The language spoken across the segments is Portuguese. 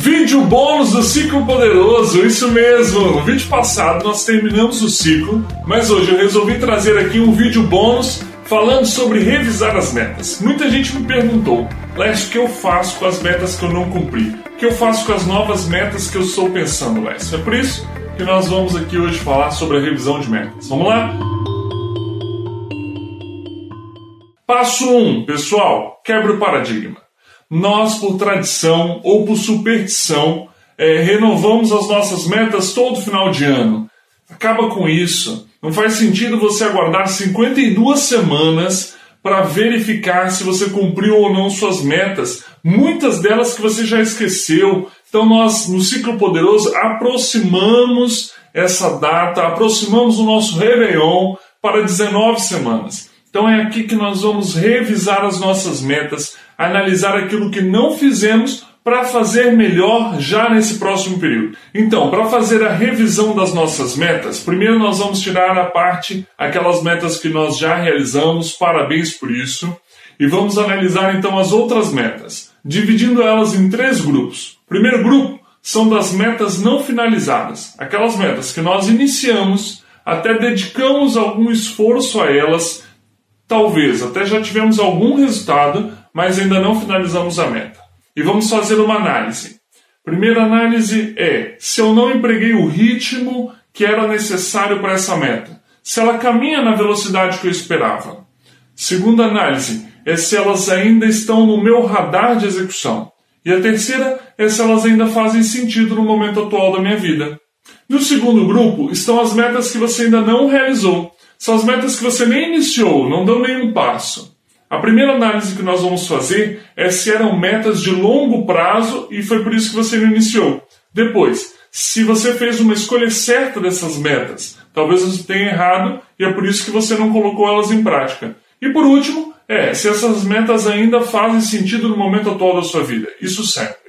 Vídeo bônus do ciclo poderoso, isso mesmo. No vídeo passado nós terminamos o ciclo, mas hoje eu resolvi trazer aqui um vídeo bônus falando sobre revisar as metas. Muita gente me perguntou, Lécio, o que eu faço com as metas que eu não cumpri? O que eu faço com as novas metas que eu estou pensando, Lécio? É por isso que nós vamos aqui hoje falar sobre a revisão de metas. Vamos lá? Passo 1, um, pessoal, quebra o paradigma. Nós, por tradição ou por superstição, é, renovamos as nossas metas todo final de ano. Acaba com isso. Não faz sentido você aguardar 52 semanas para verificar se você cumpriu ou não suas metas, muitas delas que você já esqueceu. Então, nós, no Ciclo Poderoso, aproximamos essa data, aproximamos o nosso Réveillon para 19 semanas. Então é aqui que nós vamos revisar as nossas metas, analisar aquilo que não fizemos para fazer melhor já nesse próximo período. Então, para fazer a revisão das nossas metas, primeiro nós vamos tirar a parte, aquelas metas que nós já realizamos, parabéns por isso, e vamos analisar então as outras metas, dividindo elas em três grupos. Primeiro grupo são das metas não finalizadas, aquelas metas que nós iniciamos, até dedicamos algum esforço a elas Talvez até já tivemos algum resultado, mas ainda não finalizamos a meta. E vamos fazer uma análise. Primeira análise é se eu não empreguei o ritmo que era necessário para essa meta, se ela caminha na velocidade que eu esperava. Segunda análise é se elas ainda estão no meu radar de execução. E a terceira é se elas ainda fazem sentido no momento atual da minha vida. No segundo grupo estão as metas que você ainda não realizou são as metas que você nem iniciou, não deu nenhum passo. A primeira análise que nós vamos fazer é se eram metas de longo prazo e foi por isso que você não iniciou. Depois, se você fez uma escolha certa dessas metas, talvez você tenha errado e é por isso que você não colocou elas em prática. E por último, é se essas metas ainda fazem sentido no momento atual da sua vida. Isso sempre.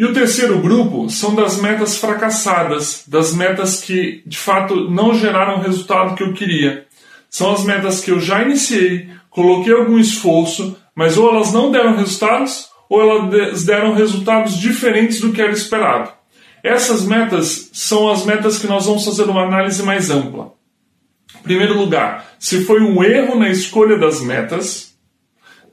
E o terceiro grupo são das metas fracassadas, das metas que de fato não geraram o resultado que eu queria. São as metas que eu já iniciei, coloquei algum esforço, mas ou elas não deram resultados, ou elas deram resultados diferentes do que era esperado. Essas metas são as metas que nós vamos fazer uma análise mais ampla. Em primeiro lugar, se foi um erro na escolha das metas.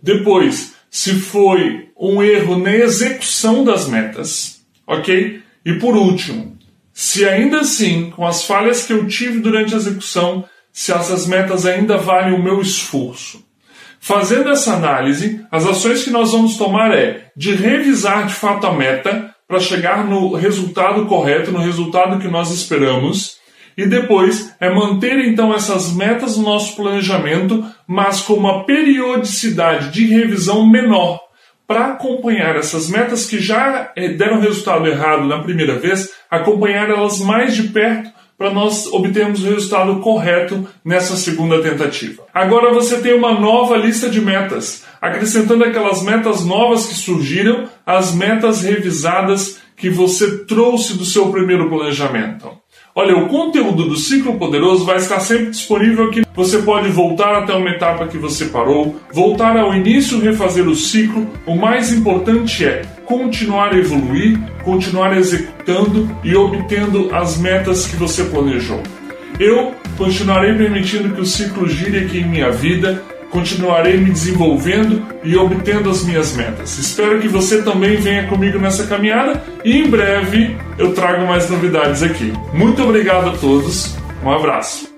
Depois, se foi um erro na execução das metas, ok? E por último, se ainda assim, com as falhas que eu tive durante a execução, se essas metas ainda valem o meu esforço. Fazendo essa análise, as ações que nós vamos tomar é de revisar de fato a meta para chegar no resultado correto, no resultado que nós esperamos, e depois é manter então essas metas no nosso planejamento, mas com uma periodicidade de revisão menor, para acompanhar essas metas que já eh, deram resultado errado na primeira vez, acompanhar elas mais de perto para nós obtermos o resultado correto nessa segunda tentativa. Agora você tem uma nova lista de metas, acrescentando aquelas metas novas que surgiram, as metas revisadas que você trouxe do seu primeiro planejamento. Olha, o conteúdo do Ciclo Poderoso vai estar sempre disponível aqui. Você pode voltar até uma etapa que você parou, voltar ao início, refazer o ciclo. O mais importante é continuar a evoluir, continuar executando e obtendo as metas que você planejou. Eu continuarei permitindo que o ciclo gire aqui em minha vida continuarei me desenvolvendo e obtendo as minhas metas. Espero que você também venha comigo nessa caminhada e em breve eu trago mais novidades aqui. Muito obrigado a todos, um abraço.